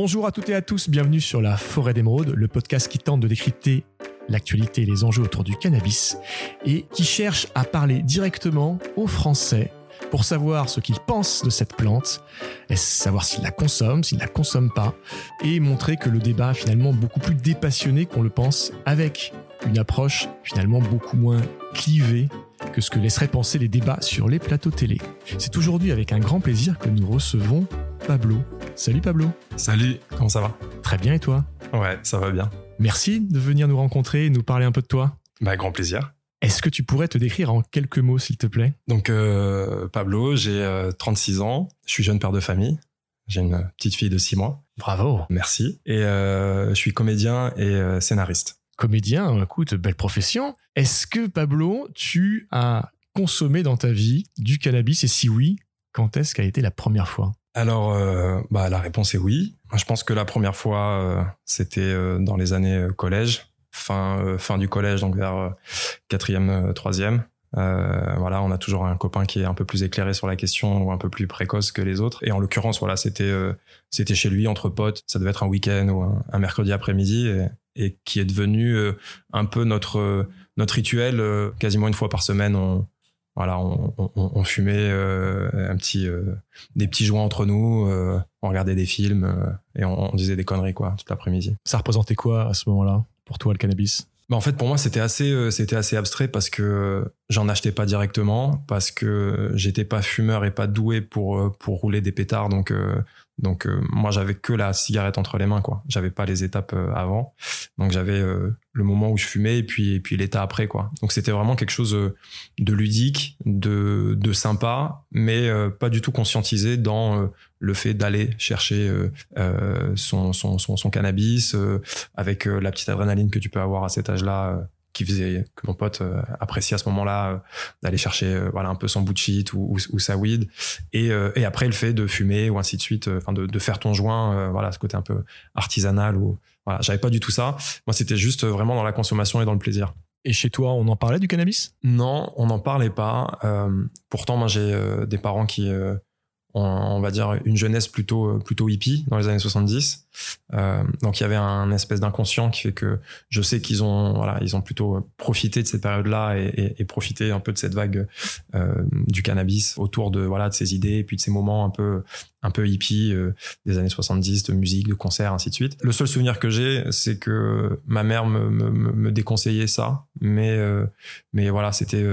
Bonjour à toutes et à tous, bienvenue sur la Forêt d'Émeraude, le podcast qui tente de décrypter l'actualité et les enjeux autour du cannabis et qui cherche à parler directement aux Français pour savoir ce qu'ils pensent de cette plante, savoir s'ils la consomment, s'ils la consomment pas, et montrer que le débat est finalement beaucoup plus dépassionné qu'on le pense, avec une approche finalement beaucoup moins clivée que ce que laisseraient penser les débats sur les plateaux télé. C'est aujourd'hui avec un grand plaisir que nous recevons Pablo. Salut Pablo. Salut, comment ça va? Très bien et toi? Ouais, ça va bien. Merci de venir nous rencontrer et nous parler un peu de toi. Bah, grand plaisir. Est-ce que tu pourrais te décrire en quelques mots, s'il te plaît? Donc, euh, Pablo, j'ai 36 euh, ans, je suis jeune père de famille, j'ai une petite fille de 6 mois. Bravo. Merci. Et euh, je suis comédien et scénariste. Comédien, écoute, belle profession. Est-ce que, Pablo, tu as consommé dans ta vie du cannabis? Et si oui, quand est-ce qu'a été la première fois? Alors, bah, la réponse est oui. Je pense que la première fois, c'était dans les années collège fin euh, fin du collège, donc vers euh, quatrième, euh, troisième. Euh, voilà, on a toujours un copain qui est un peu plus éclairé sur la question ou un peu plus précoce que les autres. Et en l'occurrence, voilà, c'était c'était chez lui entre potes. Ça devait être un week-end ou un, mercredi après-midi et, et, qui est devenu un peu notre notre rituel. quasiment une fois par semaine, on voilà, on, on, on fumait un petit des petits joints entre nous, on regardait des films et on, on disait des conneries quoi toute l'après-midi. Ça représentait quoi à ce moment-là pour toi le cannabis? Bah en fait pour moi c'était assez euh, c'était assez abstrait parce que j'en achetais pas directement parce que j'étais pas fumeur et pas doué pour euh, pour rouler des pétards donc euh, donc euh, moi j'avais que la cigarette entre les mains quoi. J'avais pas les étapes euh, avant. Donc j'avais euh, le moment où je fumais et puis et puis l'état après quoi. Donc c'était vraiment quelque chose de ludique, de de sympa, mais pas du tout conscientisé dans le fait d'aller chercher son, son, son, son cannabis avec la petite adrénaline que tu peux avoir à cet âge-là qui faisait que mon pote euh, appréciait à ce moment-là euh, d'aller chercher euh, voilà un peu son bout de shit ou, ou, sa weed. Et, et après le fait de fumer ou ainsi de suite enfin de, de faire ton joint voilà ce côté un peu artisanal ou voilà j'avais pas du tout ça. Moi c'était juste vraiment dans la consommation et dans le plaisir. Et chez toi, on en parlait du cannabis? Non, on n'en parlait pas. pourtant, moi, j'ai des parents qui, on va dire une jeunesse plutôt euh, plutôt hippie dans les années 70 euh, donc il y avait un espèce d'inconscient qui fait que je sais qu'ils ont voilà ils ont plutôt profité de cette période là et, profité un peu de cette vague euh, du cannabis autour de voilà de ces idées et puis de ces moments un peu un peu hippie des années 70 de musique de concerts ainsi de suite. Le seul souvenir que j'ai c'est que ma mère me, me, me déconseillait ça mais mais voilà c'était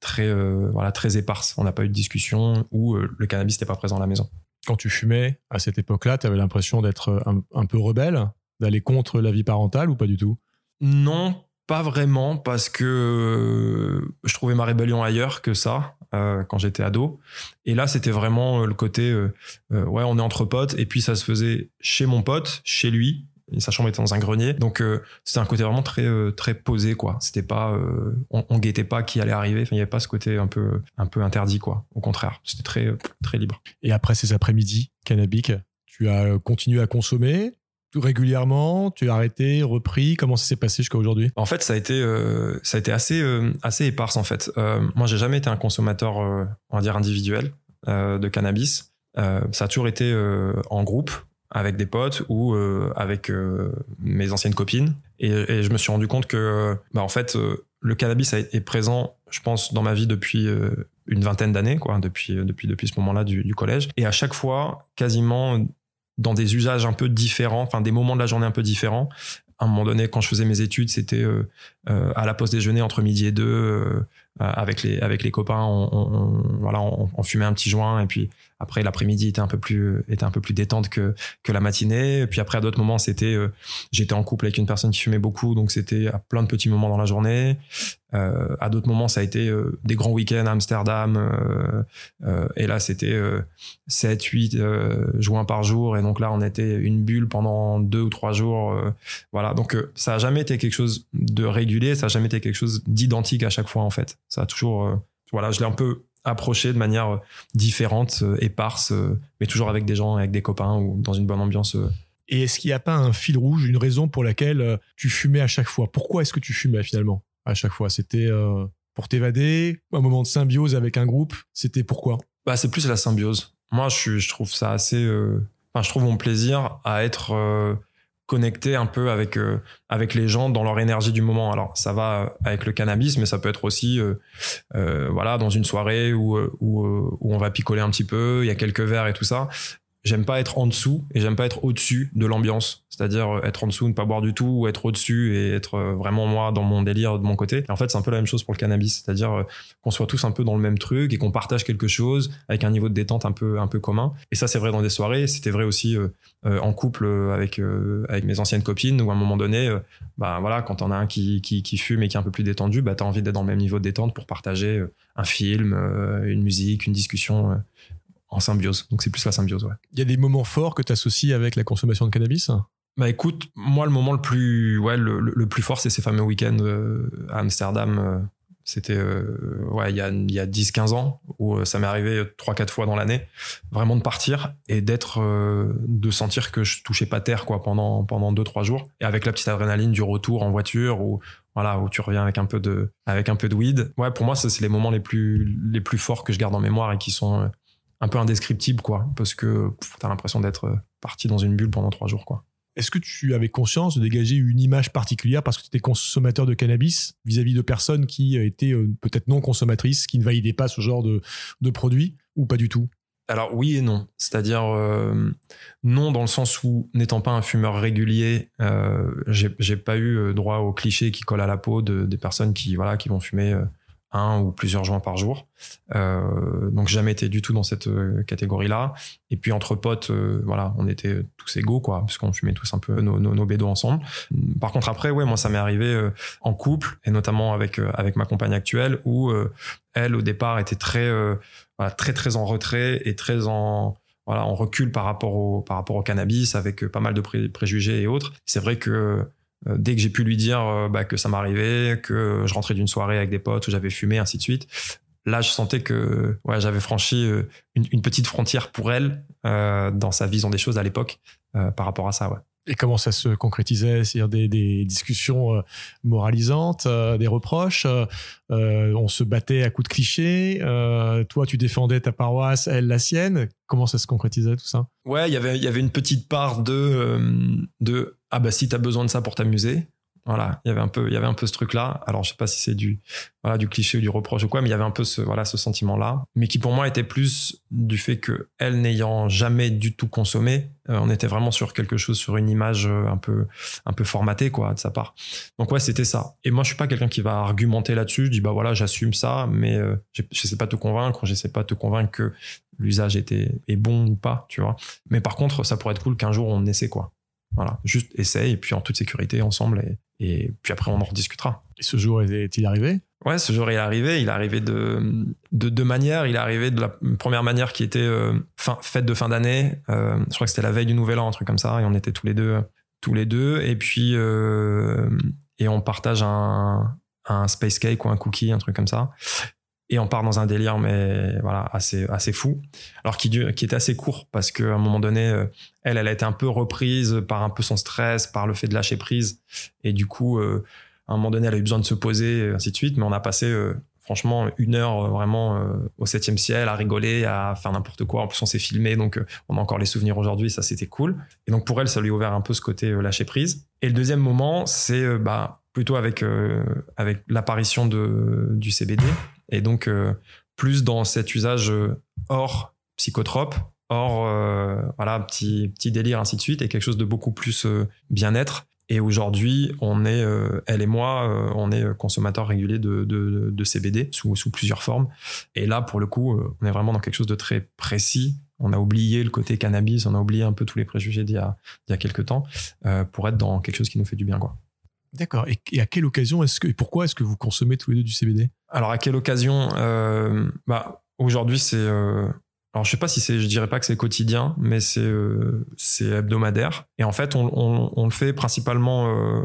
très euh, voilà très éparse. On n'a pas eu de discussion où euh, le cannabis n'était pas présent à la maison. Quand tu fumais à cette époque-là, tu avais l'impression d'être un, peu rebelle, d'aller contre la vie parentale ou pas du tout? Non, pas vraiment parce que euh, je trouvais ma rébellion ailleurs que ça quand j'étais ado. Et là, c'était vraiment le côté ouais, on est entre potes et puis ça se faisait chez mon pote, chez lui et sa chambre était dans un grenier. Donc euh, c'était un côté vraiment très euh, très posé quoi. C'était pas euh, on, on, guettait pas qui allait arriver. Enfin il y avait pas ce côté un peu un peu interdit quoi. Au contraire, c'était très très libre. Et après ces après-midi cannabiques, tu as continué à consommer tout régulièrement? Tu as arrêté, repris? Comment ça s'est passé jusqu'à aujourd'hui? En fait, ça a été ça a été assez assez éparse en fait. moi, j'ai jamais été un consommateur on va dire individuel de cannabis. ça a toujours été en groupe avec des potes ou euh, avec euh, mes anciennes copines. Et, je me suis rendu compte que, bah, en fait, euh, le cannabis est présent, je pense, dans ma vie depuis une vingtaine d'années, quoi, depuis, depuis, depuis ce moment-là du, du, collège. Et à chaque fois, quasiment dans des usages un peu différents, enfin des moments de la journée un peu différents. À un moment donné, quand je faisais mes études, c'était à la pause déjeuner entre midi et deux, avec les avec les copains, on, on voilà, on, on, fumait un petit joint et puis après, l'après-midi était un peu plus était un peu plus détente que que la matinée. Et puis après, à d'autres moments, c'était euh, j'étais en couple avec une personne qui fumait beaucoup, donc c'était à plein de petits moments dans la journée. Euh, à d'autres moments, ça a été euh, des grands week-ends à Amsterdam. Euh, euh et là, c'était 7, 8 joints par jour. Et donc là, on était une bulle pendant deux ou trois jours. voilà. Donc ça a jamais été quelque chose de régulier. Ça a jamais été quelque chose d'identique à chaque fois, en fait. Ça a toujours voilà, je l'ai un peu approcher de manière euh, différente, euh, éparse, euh, mais toujours avec des gens, avec des copains ou dans une bonne ambiance. Et est-ce qu'il n'y a pas un fil rouge, une raison pour laquelle tu fumais à chaque fois? Pourquoi est-ce que tu fumais finalement à chaque fois? C'était pour t'évader, un moment de symbiose avec un groupe? C'était pourquoi? Bah, C'est plus la symbiose. Moi, je, je trouve ça assez enfin, je trouve mon plaisir à être connecté un peu avec euh, avec les gens dans leur énergie du moment. Alors ça va avec le cannabis, mais ça peut être aussi euh, euh, voilà dans une soirée où, où, où on va picoler un petit peu, il y a quelques verres et tout ça j'aime pas être en dessous et j'aime pas être au-dessus de l'ambiance. C'est-à-dire euh, être en dessous, ne pas boire du tout, ou être au-dessus et être euh, vraiment moi dans mon délire de mon côté. Et en fait, c'est un peu la même chose pour le cannabis. C'est-à-dire euh, qu'on soit tous un peu dans le même truc et qu'on partage quelque chose avec un niveau de détente un peu, un peu commun. Et ça, c'est vrai dans des soirées. C'était vrai aussi en couple avec, avec mes anciennes copines où à un moment donné, bah voilà, quand on a un qui, qui, qui, fume et qui est un peu plus détendu, bah t'as envie d'être dans le même niveau de détente pour partager un film, une musique, une discussion en symbiose. Donc c'est plus la symbiose, ouais. Il y a des moments forts que tu associes avec la consommation de cannabis? Bah écoute, moi le moment le plus, ouais, le, plus fort, c'est ces fameux week-ends euh, à Amsterdam. Euh, c'était euh, ouais, il y a, y a 10-15 ans où ça m'est arrivé 3-4 fois dans l'année, vraiment de partir et d'être, de sentir que je touchais pas terre quoi pendant pendant 2-3 jours. Et avec la petite adrénaline du retour en voiture ou voilà où tu reviens avec un peu de avec un peu de weed. Ouais, pour moi, c'est les moments les plus les plus forts que je garde en mémoire et qui sont un peu indescriptible, quoi, parce que tu as l'impression d'être euh, parti dans une bulle pendant trois jours, quoi. Est-ce que tu avais conscience de dégager une image particulière parce que tu étais consommateur de cannabis vis-à-vis de personnes qui étaient euh, peut-être non consommatrices, qui ne validaient pas ce genre de, de produit, ou pas du tout? Alors oui et non, c'est-à-dire euh, non dans le sens où n'étant pas un fumeur régulier, euh, j'ai pas eu droit aux clichés qui collent à la peau de, des personnes qui voilà qui vont fumer un ou plusieurs joints par jour. Euh, donc jamais été du tout dans cette euh, catégorie-là. Et puis entre potes, euh, voilà, on était tous égaux, quoi, parce qu'on fumait tous un peu nos, nos, nos bédos ensemble. Par contre après, ouais, moi ça m'est arrivé euh, en couple et notamment avec avec ma compagne actuelle où elle au départ était très voilà, très très en retrait et très en voilà, en recul par rapport au par rapport au cannabis avec pas mal de préjugés et autres. C'est vrai que euh, dès que j'ai pu lui dire euh, bah, que ça m'arrivait, que je rentrais d'une soirée avec des potes où j'avais fumé, ainsi de suite, là je sentais que ouais, j'avais franchi euh, une, petite frontière pour elle dans sa vision des choses à l'époque par rapport à ça. Ouais. Et comment ça se concrétisait? C'est-à-dire des, des, discussions moralisantes, des reproches On se battait à coups de clichés Toi, tu défendais ta paroisse, elle la sienne Comment ça se concrétisait tout ça? Ouais, y il y avait une petite part de, de ah bah si t'as besoin de ça pour t'amuser, voilà, il y avait un peu, il y avait un peu ce truc-là. Alors je sais pas si c'est du, voilà, du cliché ou du reproche ou quoi, mais il y avait un peu ce, voilà, ce sentiment-là, mais qui pour moi était plus du fait que elle n'ayant jamais du tout consommé, euh, on était vraiment sur quelque chose, sur une image euh, un peu, un peu formatée quoi de sa part. Donc ouais, c'était ça. Et moi je suis pas quelqu'un qui va argumenter là-dessus. Je dis bah voilà, j'assume ça, mais euh, je sais pas te convaincre, je sais pas te convaincre que l'usage était est bon ou pas, tu vois. Mais par contre, ça pourrait être cool qu'un jour on essaie quoi. Voilà, juste essaye et puis en toute sécurité ensemble et, et puis après on en rediscutera. Et ce jour est-il arrivé? Ouais, ce jour est arrivé. Il est arrivé de, de deux manières. Il est arrivé de la première manière qui était euh, fin, fête de fin d'année. Euh, je crois que c'était la veille du Nouvel An, un truc comme ça, et on était tous les deux, tous les deux. Et puis euh, et on partage un, un space cake ou un cookie, un truc comme ça et on part dans un délire mais voilà assez assez fou. Alors qui qui était assez court parce qu'à un moment donné euh, elle elle a été un peu reprise par un peu son stress par le fait de lâcher prise. Et du coup euh, à un moment donné elle a eu besoin de se poser ainsi de suite. Mais on a passé euh, franchement une heure vraiment au septième ciel à rigoler à faire n'importe quoi. En plus on s'est filmé donc on a encore les souvenirs aujourd'hui ça c'était cool. Et donc pour elle ça lui a ouvert un peu ce côté lâcher prise. Et le deuxième moment c'est bah plutôt avec avec l'apparition de du CBD et donc, euh, plus dans cet usage euh, hors psychotrope, hors euh, voilà, petit, petit délire, ainsi de suite, et quelque chose de beaucoup plus bien-être. Et aujourd'hui, on est, elle et moi, on est consommateurs réguliers de, CBD sous, plusieurs formes. Et là, pour le coup, on est vraiment dans quelque chose de très précis. On a oublié le côté cannabis, on a oublié un peu tous les préjugés d'il y a, quelques temps pour être dans quelque chose qui nous fait du bien, quoi. D'accord. Et, à quelle occasion est-ce que, et pourquoi est-ce que vous consommez tous les deux du CBD Alors à quelle occasion euh, Bah aujourd'hui c'est. Euh, alors je sais pas si c'est, je dirais pas que c'est quotidien, mais c'est euh, c'est hebdomadaire. Et en fait on, on, on le fait principalement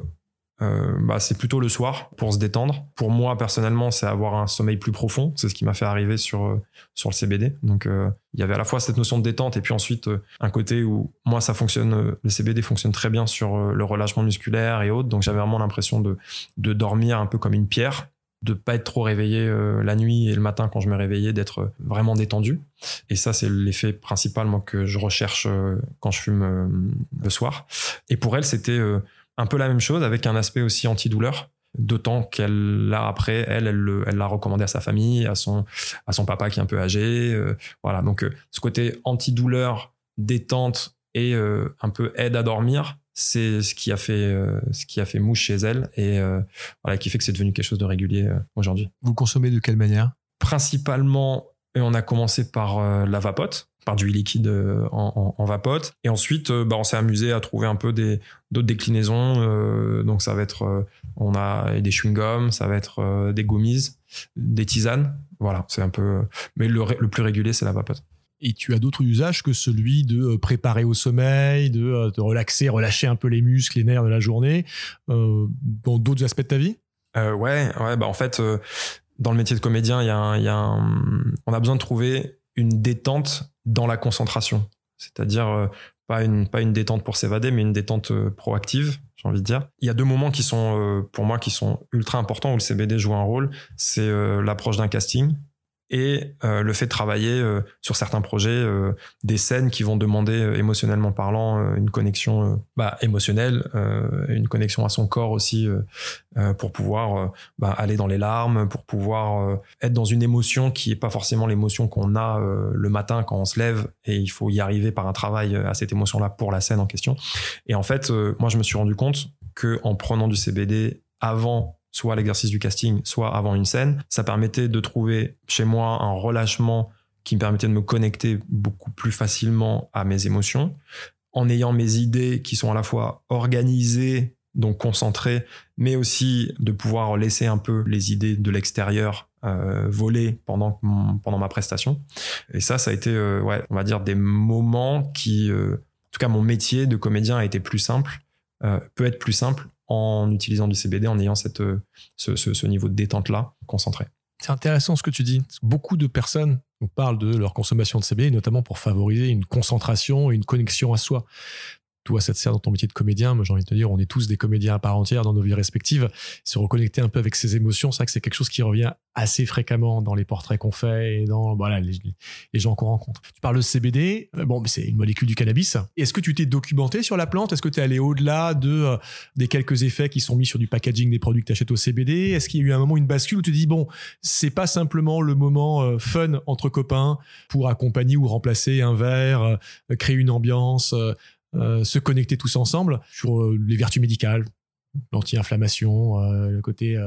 bah, c'est plutôt le soir pour se détendre. Pour moi personnellement, c'est avoir un sommeil plus profond. C'est ce qui m'a fait arriver sur sur le CBD. Donc il y avait à la fois cette notion de détente et puis ensuite un côté où moi ça fonctionne, le CBD fonctionne très bien sur le relâchement musculaire et autres. Donc j'avais vraiment l'impression de de dormir un peu comme une pierre. De pas être trop réveillé euh, la nuit et le matin quand je me réveillais, d'être vraiment détendu. Et ça, c'est l'effet principal moi, que je recherche euh, quand je fume euh, le soir. Et pour elle, c'était un peu la même chose avec un aspect aussi antidouleur. D'autant qu'elle l'a après, elle, elle l'a recommandé à sa famille, à son, à son papa qui est un peu âgé. voilà, donc ce côté antidouleur, détente et un peu aide à dormir, c'est ce qui a fait euh, ce qui a fait mouche chez elle et euh, voilà qui fait que c'est devenu quelque chose de régulier euh, aujourd'hui. Vous consommez de quelle manière? Principalement, on a commencé par la vapote, par du liquide en, vapote, et ensuite bah, on s'est amusé à trouver un peu des d'autres déclinaisons. donc ça va être on a des chewing gums, ça va être des gummies, des tisanes. Voilà, c'est un peu. Mais le, le plus régulier c'est la vapote et tu as d'autres usages que celui de euh, préparer au sommeil, de te euh, relaxer, relâcher un peu les muscles, les nerfs de la journée, euh, dans d'autres aspects de ta vie? Euh, Ouais, ouais, bah en fait, dans le métier de comédien, y a, y a on a besoin de trouver une détente dans la concentration, c'est-à-dire pas une pas une détente pour s'évader, mais une détente proactive. J'ai envie de dire. Il y a deux moments qui sont pour moi qui sont ultra importants où le CBD joue un rôle. C'est l'approche d'un casting et euh, le fait de travailler euh, sur certains projets euh, des scènes qui vont demander émotionnellement parlant une connexion bah, émotionnelle, une connexion à son corps aussi pour pouvoir bah, aller dans les larmes, pour pouvoir être dans une émotion qui est pas forcément l'émotion qu'on a le matin quand on se lève et il faut y arriver par un travail à cette émotion-là pour la scène en question. Et en fait, moi je me suis rendu compte que en prenant du CBD avant soit l'exercice du casting, soit avant une scène. Ça permettait de trouver chez moi un relâchement qui me permettait de me connecter beaucoup plus facilement à mes émotions, en ayant mes idées qui sont à la fois organisées, donc concentrées, mais aussi de pouvoir laisser un peu les idées de l'extérieur euh, voler pendant, pendant ma prestation. Et ça, ça a été, euh, ouais, on va dire, des moments qui, euh, en tout cas, mon métier de comédien a été plus simple, peut être plus simple en utilisant du CBD, en ayant cette, euh, ce, niveau de détente-là, concentré. C'est intéressant ce que tu dis. Beaucoup de personnes parlent de leur consommation de CBD, notamment pour favoriser une concentration, une connexion à soi toi, ça te sert dans ton métier de comédien. Moi, j'ai envie de te dire, on est tous des comédiens à part entière dans nos vies respectives. Se reconnecter un peu avec ses émotions, c'est vrai que c'est quelque chose qui revient assez fréquemment dans les portraits qu'on fait et dans voilà, les, gens qu'on rencontre. Tu parles de CBD, euh, bon, c'est une molécule du cannabis. Est-ce que tu t'es documenté sur la plante? Est-ce que tu es allé au-delà de, euh, des quelques effets qui sont mis sur du packaging des produits que tu achètes au CBD Est-ce qu'il y a eu un moment, une bascule où tu te dis, bon, c'est pas simplement le moment euh, fun entre copains pour accompagner ou remplacer un verre, créer une ambiance euh, se connecter tous ensemble sur euh, les vertus médicales, l'anti-inflammation, euh, le côté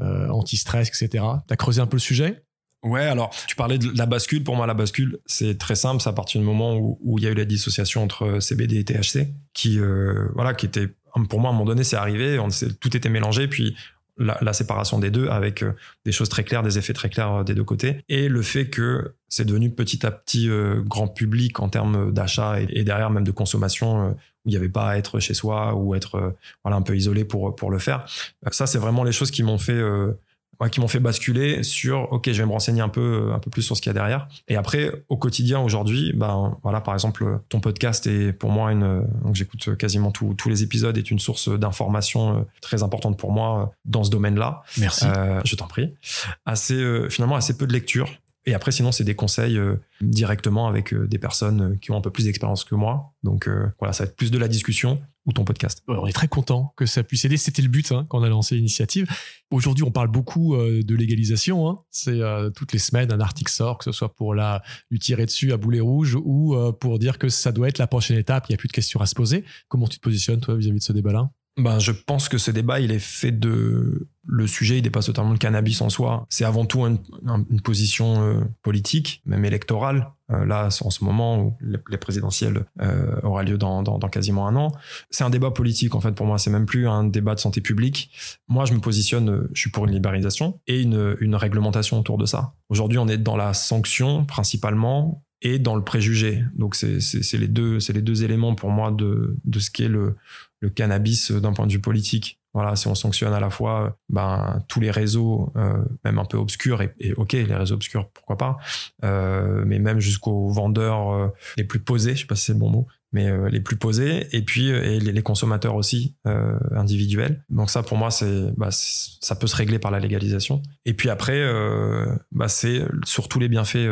anti-stress, etc. Tu as creusé un peu le sujet? Ouais, alors tu parlais de la bascule. Pour moi, la bascule, c'est très simple. C'est à partir du moment où, il y a eu la dissociation entre CBD et THC, qui, voilà, qui était, pour moi, à un moment donné, c'est arrivé. Tout était mélangé. Puis la, séparation des deux avec euh, des choses très claires, des effets très clairs euh, des deux côtés. Et le fait que c'est devenu petit à petit euh, grand public en termes d'achat et, derrière même de consommation où il n'y avait pas à être chez soi ou être voilà un peu isolé pour pour le faire. Ça c'est vraiment les choses qui m'ont fait qui m'ont fait basculer sur ok je vais me renseigner un peu un peu plus sur ce qu'il y a derrière. Et après au quotidien aujourd'hui ben voilà par exemple ton podcast est pour moi une donc j'écoute quasiment tous les épisodes est une source d'information euh, très importante pour moi euh, dans ce domaine là merci. Euh, je t'en prie. Assez finalement assez peu de lecture. Et après, sinon, c'est des conseils directement avec des personnes qui ont un peu plus d'expérience que moi. Donc voilà, ça va être plus de la discussion ou ton podcast? On est très content que ça puisse aider. C'était le but hein, quand on a lancé l'initiative. Aujourd'hui, on parle beaucoup euh, de légalisation. Hein. C'est euh, toutes les semaines un article sort, que ce soit pour la lui tirer dessus à boulet rouge ou euh, pour dire que ça doit être la prochaine étape. Il n'y a plus de questions à se poser. Comment tu te positionnes toi vis-à-vis de ce débat-là? Ben, je pense que ce débat, il est fait de le sujet, il dépasse totalement le cannabis en soi. C'est avant tout une, position euh, politique, même électorale. Euh, là, en ce moment où les, présidentielles euh, aura lieu dans, dans, quasiment un an, c'est un débat politique en fait pour moi. C'est même plus un débat de santé publique. Moi, je me positionne, je suis pour une libéralisation et une, une réglementation autour de ça. Aujourd'hui, on est dans la sanction principalement et dans le préjugé. Donc c'est les deux les deux éléments pour moi de de ce qu'est le le cannabis d'un point de vue politique. Voilà, si on sanctionne à la fois ben, tous les réseaux, euh, même un peu obscurs, et, ok, les réseaux obscurs, pourquoi pas, euh, mais même jusqu'aux vendeurs euh, les plus posés, je sais pas si c'est le bon mot, mais les plus posés, et puis et les, consommateurs aussi individuels. Donc ça, pour moi, c'est bah, ça peut se régler par la légalisation. Et puis après, bah, c'est sur tous les bienfaits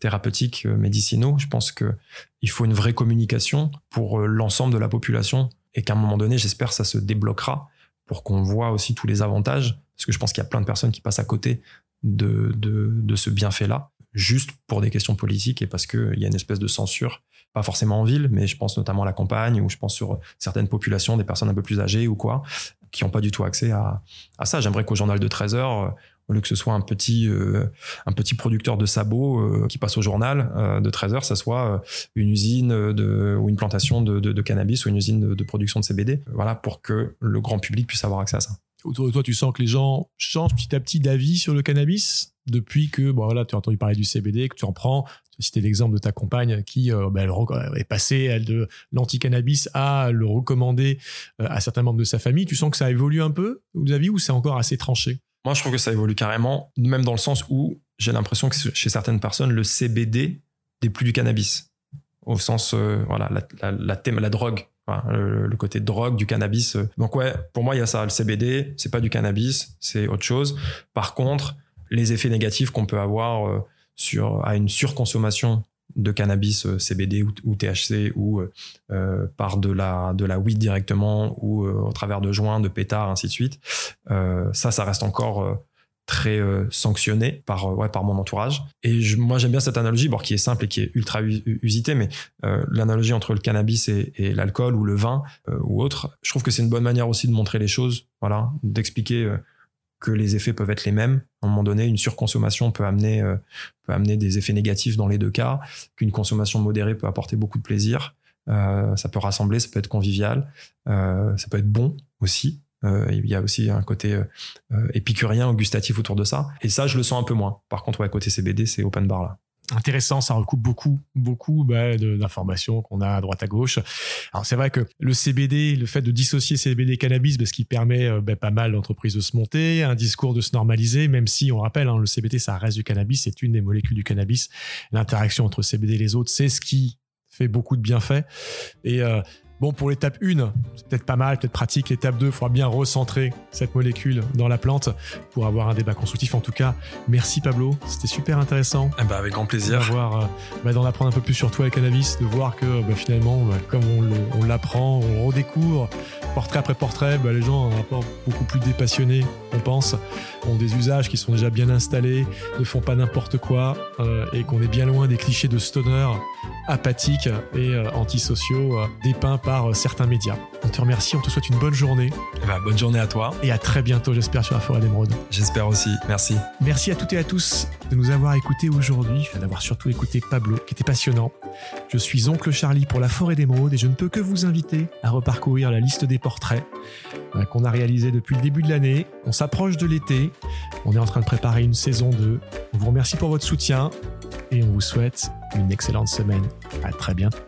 thérapeutiques, médicinaux. Je pense que il faut une vraie communication pour l'ensemble de la population, et qu'à un moment donné, j'espère, ça se débloquera pour qu'on voit aussi tous les avantages, parce que je pense qu'il y a plein de personnes qui passent à côté de, ce bienfait-là, juste pour des questions politiques et parce qu'il y a une espèce de censure, pas forcément en ville, mais je pense notamment à la campagne, ou je pense sur certaines populations, des personnes un peu plus âgées ou quoi, qui n'ont pas du tout accès à, à ça. J'aimerais qu'au journal de 13 heures, au lieu que ce soit un petit, euh, un petit producteur de sabots euh, qui passe au journal euh, de 13 heures, ça soit une usine ou une plantation de, cannabis ou une usine de, production de CBD. Voilà, pour que le grand public puisse avoir accès à ça autour de toi, tu sens que les gens changent petit à petit d'avis sur le cannabis depuis que, bon voilà, tu as entendu parler du CBD, que tu en prends. Tu as l'exemple de ta compagne qui ben, est passée elle, de l'anti-cannabis à le recommander à certains membres de sa famille. Tu sens que ça évolue un peu, vous avez ou c'est encore assez tranché? Moi, je trouve que ça évolue carrément, même dans le sens où j'ai l'impression que chez certaines personnes, le CBD n'est plus du cannabis. Au sens, euh, voilà, la, la, la, drogue le, côté drogue du cannabis. Donc ouais, pour moi il y a ça. Le CBD, c'est pas du cannabis, c'est autre chose. Par contre, les effets négatifs qu'on peut avoir euh, sur à une surconsommation de cannabis euh, CBD ou, THC ou euh, par de la de la weed directement ou au travers de joints, de pétards, ainsi de suite. ça, ça reste encore très euh, sanctionné par euh, ouais par mon entourage et je, moi j'aime bien cette analogie bon qui est simple et qui est ultra usitée mais euh, l'analogie entre le cannabis et, et l'alcool ou le vin ou autre je trouve que c'est une bonne manière aussi de montrer les choses voilà d'expliquer que les effets peuvent être les mêmes. À un moment donné une surconsommation peut amener peut amener des effets négatifs dans les deux cas. Qu'une consommation modérée peut apporter beaucoup de plaisir. Ça peut rassembler ça peut être convivial. Ça peut être bon aussi. Euh, il y a aussi un côté euh, euh, épicurien gustatif autour de ça. Et ça, je le sens un peu moins. Par contre, ouais, côté CBD, c'est open bar là intéressant, ça recoupe beaucoup, beaucoup bah, d'informations qu'on a à droite à gauche. Alors c'est vrai que le CBD, le fait de dissocier CBD et cannabis, bah, ce qui permet bah, pas mal d'entreprises de se monter, un discours de se normaliser, même si on rappelle, hein, le CBD ça reste du cannabis, c'est une des molécules du cannabis. L'interaction entre CBD et les autres, c'est ce qui fait beaucoup de bienfaits. Et Bon, pour l'étape 1, c'est peut-être pas mal, peut-être pratique. L'étape 2, il faudra bien recentrer cette molécule dans la plante pour avoir un débat constructif. En tout cas, merci Pablo, c'était super intéressant. Eh ben, avec grand plaisir. D'avoir, euh, bah, d'en apprendre un peu plus sur toi et le cannabis, de voir que bah, finalement, bah, comme on, l'apprend, on redécouvre, portrait après portrait, les gens ont un rapport beaucoup plus dépassionné, on pense, ont des usages qui sont déjà bien installés, ne font pas n'importe quoi, euh, et qu'on est bien loin des clichés de stoner apathiques et euh, antisociaux dépeints par euh, certains médias. On te remercie, on te souhaite une bonne journée. Eh ben, bonne journée à toi. Et à très bientôt, j'espère, sur la forêt d'émeraude. J'espère aussi. Merci. Merci à toutes et à tous de nous avoir écoutés aujourd'hui, d'avoir surtout écouté Pablo, qui était passionnant. Je suis Oncle Charlie pour la forêt d'émeraude et je ne peux que vous inviter à reparcourir la liste des portraits euh, qu'on a réalisés depuis le début de l'année. On s'approche de l'été. On est en train de préparer une saison 2. On vous remercie pour votre soutien et on vous souhaite une excellente semaine. À très bientôt.